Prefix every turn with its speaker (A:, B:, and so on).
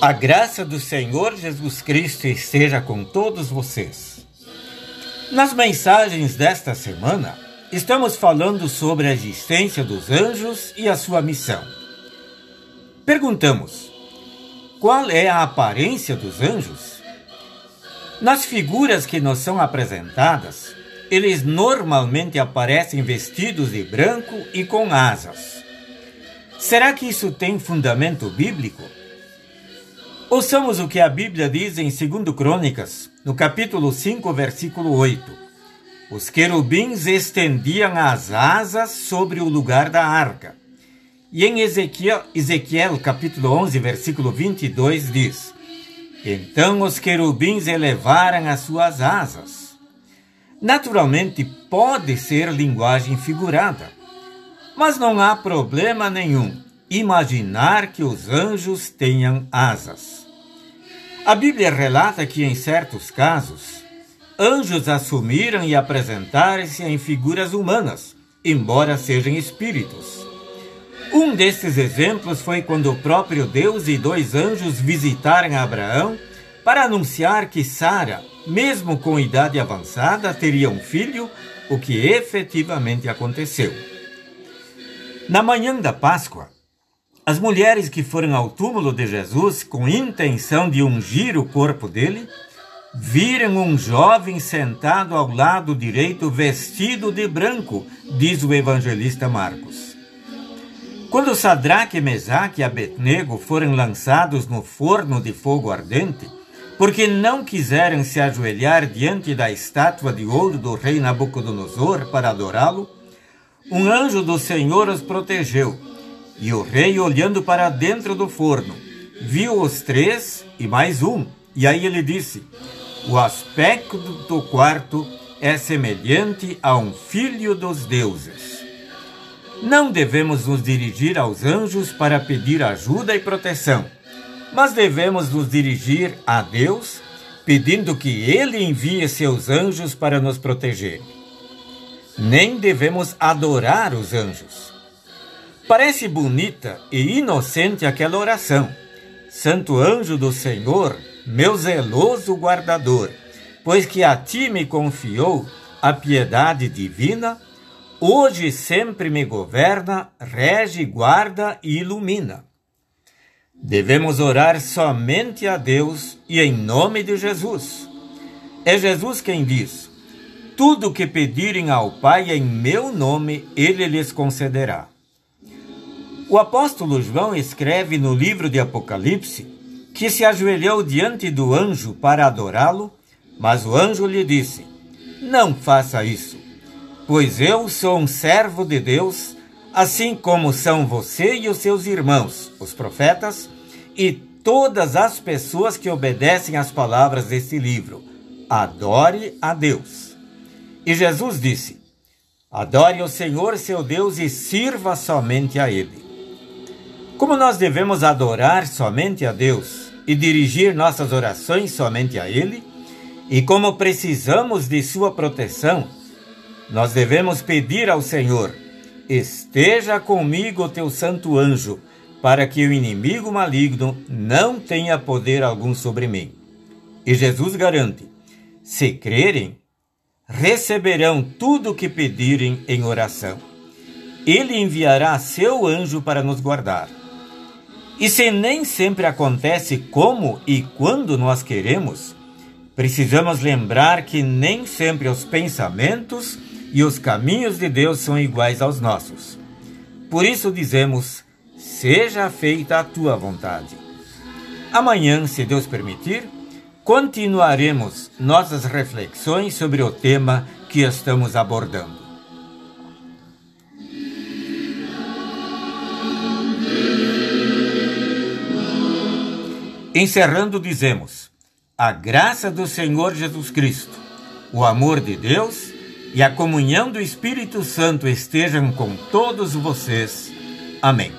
A: A graça do Senhor Jesus Cristo esteja com todos vocês. Nas mensagens desta semana, estamos falando sobre a existência dos anjos e a sua missão. Perguntamos: qual é a aparência dos anjos? Nas figuras que nos são apresentadas, eles normalmente aparecem vestidos de branco e com asas. Será que isso tem fundamento bíblico? Ouçamos o que a Bíblia diz em 2 Crônicas, no capítulo 5, versículo 8. Os querubins estendiam as asas sobre o lugar da arca. E em Ezequiel, Ezequiel capítulo 11, versículo 22 diz: Então os querubins elevaram as suas asas. Naturalmente, pode ser linguagem figurada, mas não há problema nenhum imaginar que os anjos tenham asas. A Bíblia relata que, em certos casos, anjos assumiram e apresentaram-se em figuras humanas, embora sejam espíritos. Um destes exemplos foi quando o próprio Deus e dois anjos visitaram Abraão para anunciar que Sara, mesmo com idade avançada, teria um filho, o que efetivamente aconteceu. Na manhã da Páscoa, as mulheres que foram ao túmulo de Jesus com intenção de ungir o corpo dele, viram um jovem sentado ao lado direito vestido de branco, diz o evangelista Marcos. Quando Sadraque, Mesaque e Abednego foram lançados no forno de fogo ardente, porque não quiseram se ajoelhar diante da estátua de ouro do rei Nabucodonosor para adorá-lo, um anjo do Senhor os protegeu e o rei, olhando para dentro do forno, viu os três e mais um. E aí ele disse: O aspecto do quarto é semelhante a um filho dos deuses. Não devemos nos dirigir aos anjos para pedir ajuda e proteção, mas devemos nos dirigir a Deus, pedindo que Ele envie seus anjos para nos proteger. Nem devemos adorar os anjos Parece bonita e inocente aquela oração. Santo anjo do Senhor, meu zeloso guardador, pois que a ti me confiou a piedade divina, hoje sempre me governa, rege, guarda e ilumina. Devemos orar somente a Deus e em nome de Jesus. É Jesus quem diz: Tudo que pedirem ao Pai em meu nome, ele lhes concederá. O apóstolo João escreve no livro de Apocalipse que se ajoelhou diante do anjo para adorá-lo, mas o anjo lhe disse: Não faça isso, pois eu sou um servo de Deus, assim como são você e os seus irmãos, os profetas, e todas as pessoas que obedecem às palavras deste livro. Adore a Deus. E Jesus disse: Adore o Senhor seu Deus e sirva somente a Ele. Como nós devemos adorar somente a Deus e dirigir nossas orações somente a Ele, e como precisamos de Sua proteção, nós devemos pedir ao Senhor: Esteja comigo o teu santo anjo, para que o inimigo maligno não tenha poder algum sobre mim. E Jesus garante: se crerem, receberão tudo o que pedirem em oração. Ele enviará seu anjo para nos guardar. E se nem sempre acontece como e quando nós queremos, precisamos lembrar que nem sempre os pensamentos e os caminhos de Deus são iguais aos nossos. Por isso dizemos: seja feita a tua vontade. Amanhã, se Deus permitir, continuaremos nossas reflexões sobre o tema que estamos abordando. Encerrando, dizemos: a graça do Senhor Jesus Cristo, o amor de Deus e a comunhão do Espírito Santo estejam com todos vocês. Amém.